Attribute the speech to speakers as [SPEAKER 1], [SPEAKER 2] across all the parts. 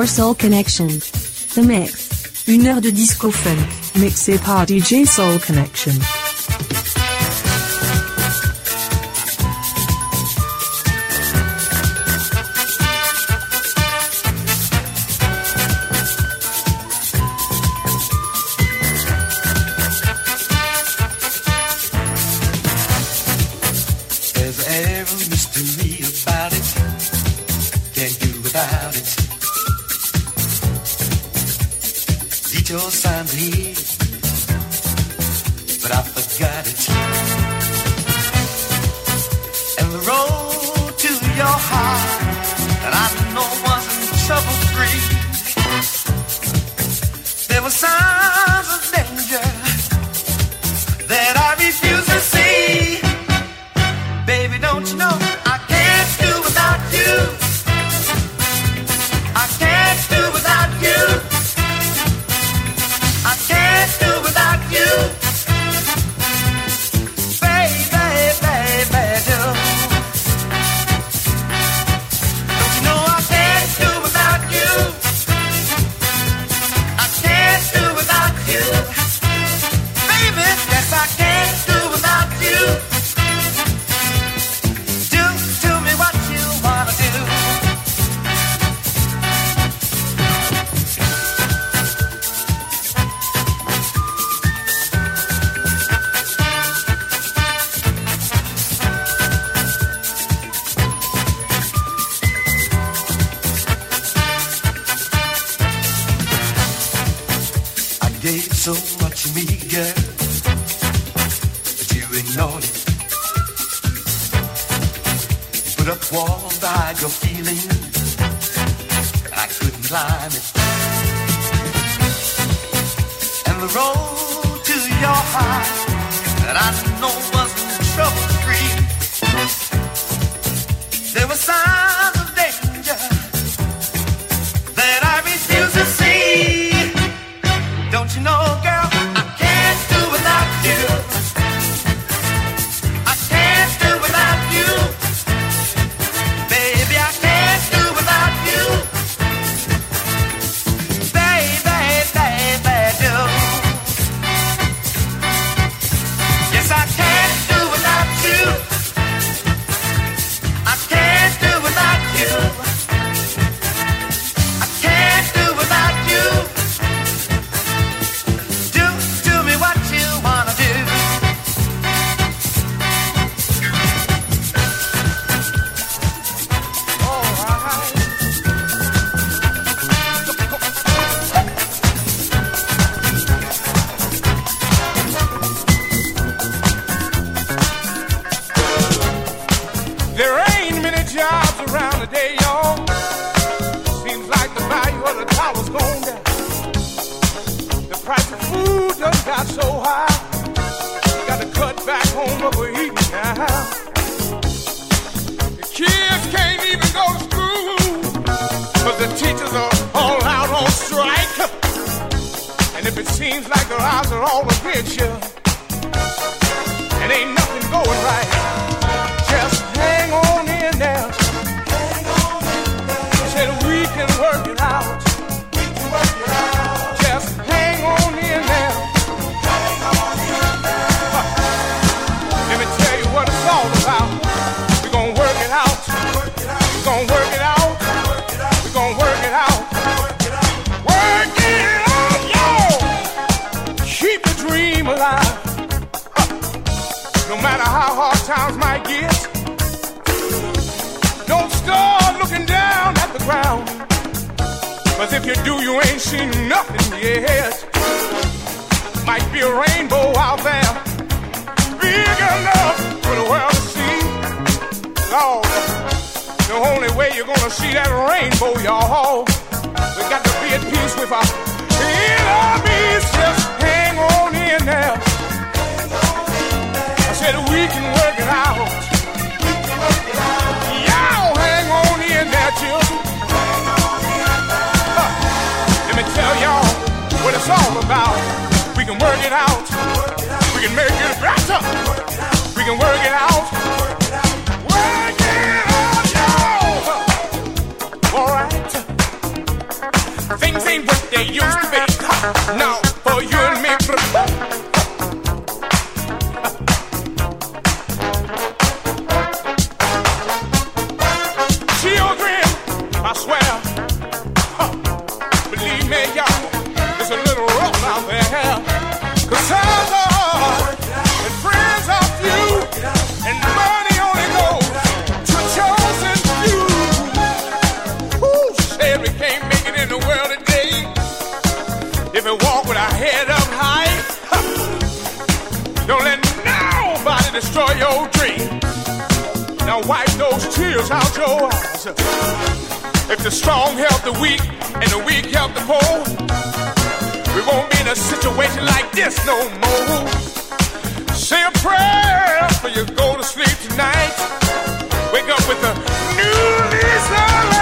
[SPEAKER 1] Your
[SPEAKER 2] Soul Connection. The Mix.
[SPEAKER 3] Une heure de disco funk, mixée par DJ Soul Connection.
[SPEAKER 4] so
[SPEAKER 5] high. Got to cut back home overeating now. The kids can't even go to school. Cause the teachers are all out on strike. And if it seems like their eyes are all against you, it ain't nothing going right. you do, you ain't seen nothing yet. Might be a rainbow out there, big enough for the world to see. Lord, the only way you're gonna see that rainbow, y'all, we got to be at peace with our enemies. Just hang on in there. I said we can work it out. Y'all hang on in there, children. tell y'all what it's all about. We can work it out. We can make it better. We can work it out. Work it out, y'all. All right. Things ain't what they used to be. Now for you. Out your eyes. If the strong help the weak and the weak help the poor, we won't be in a situation like this no more. Say a prayer before you go to sleep tonight. Wake up with a new lease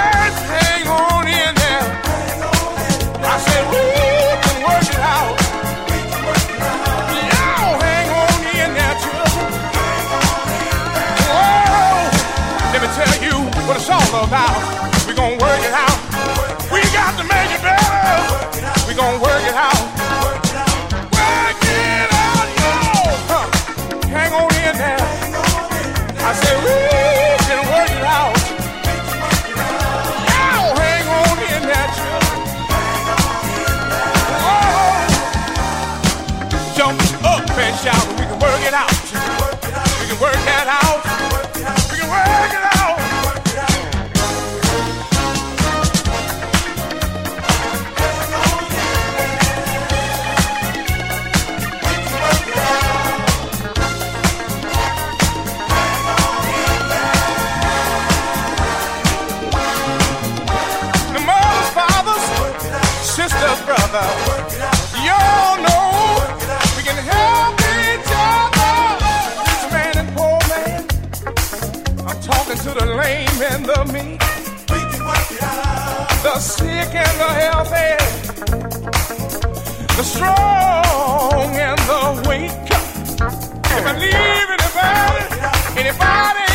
[SPEAKER 5] about. Y'all know we can help each other. Man and poor man. I'm talking to the lame and the meek. The sick and the healthy. The strong and the weak. If I leave anybody, anybody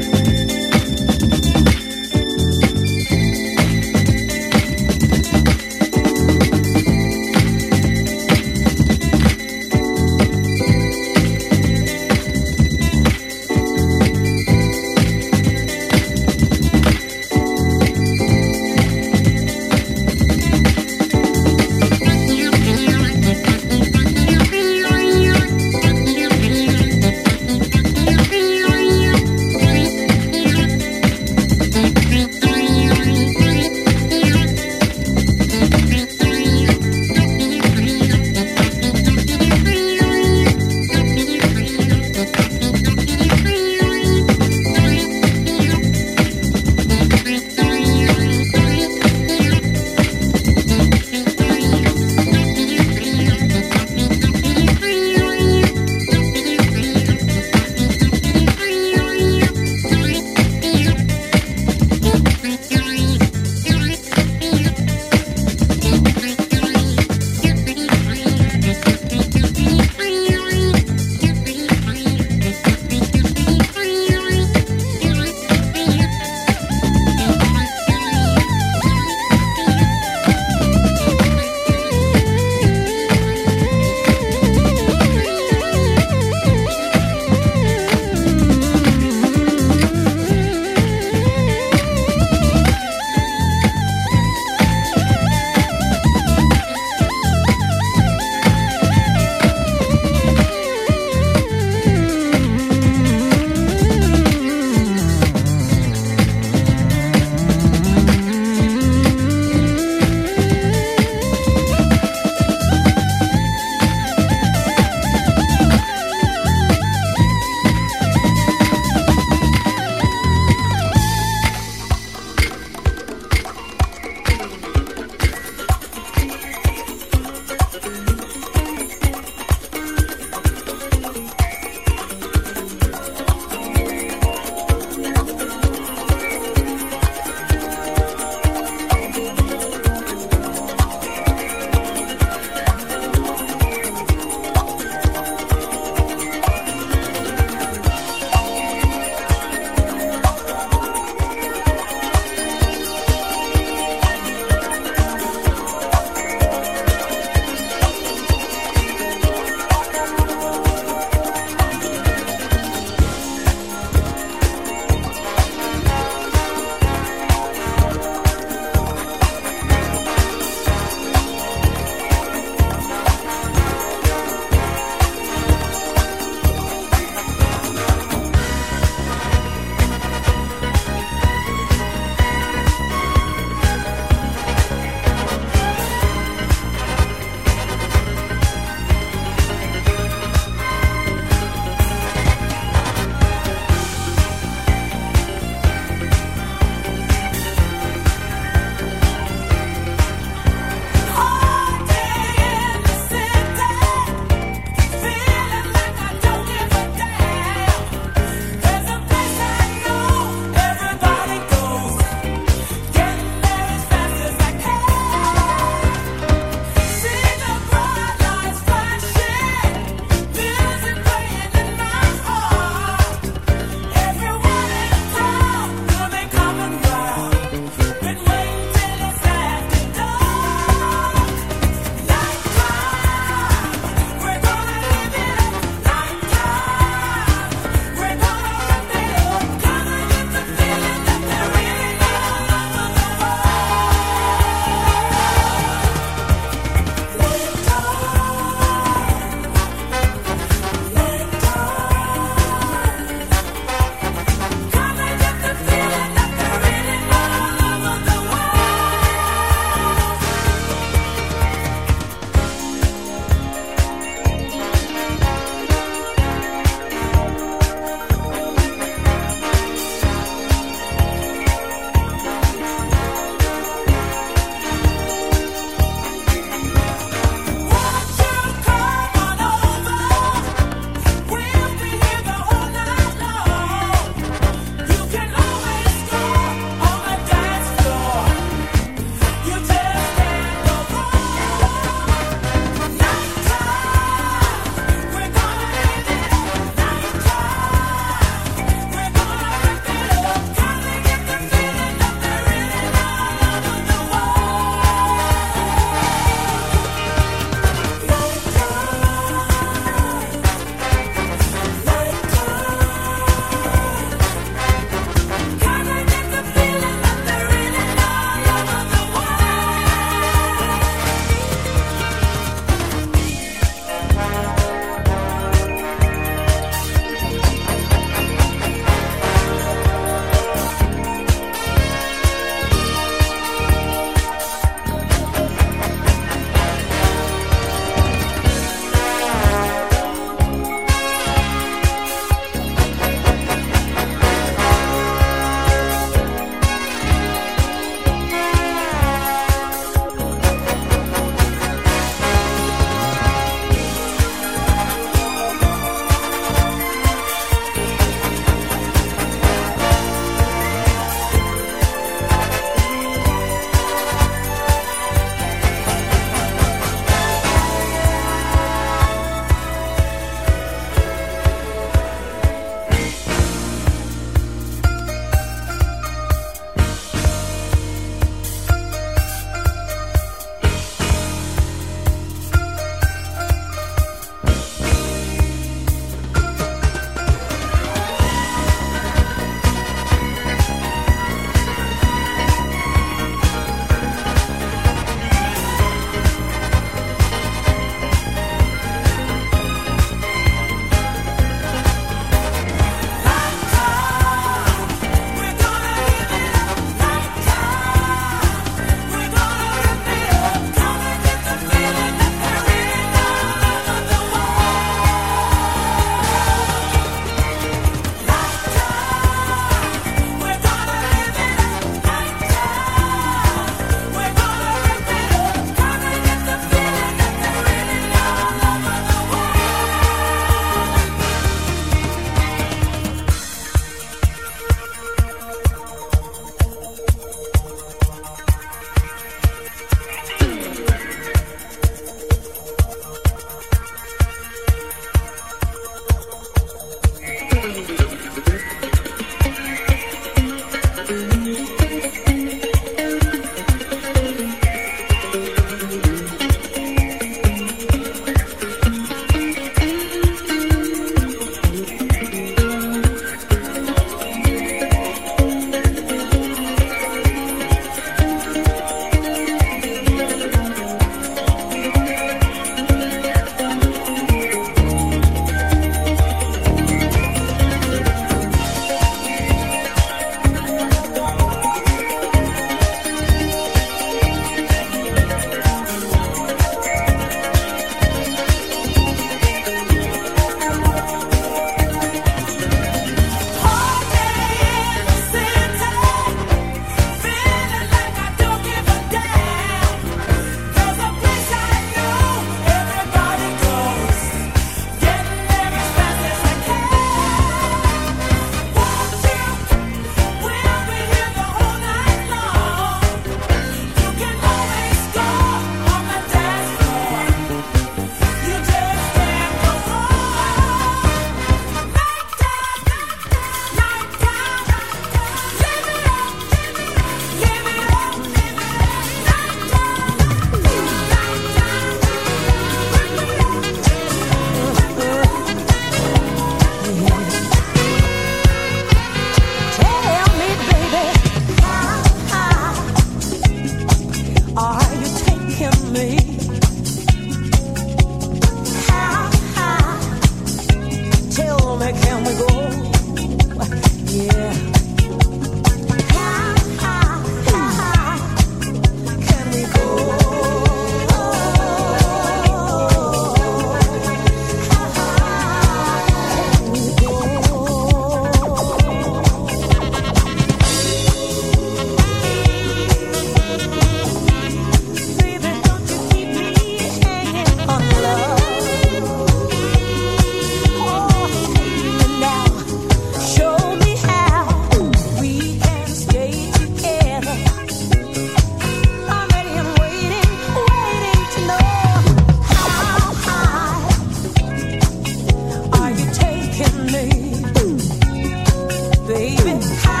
[SPEAKER 6] baby.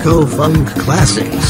[SPEAKER 6] Disco Funk Classics.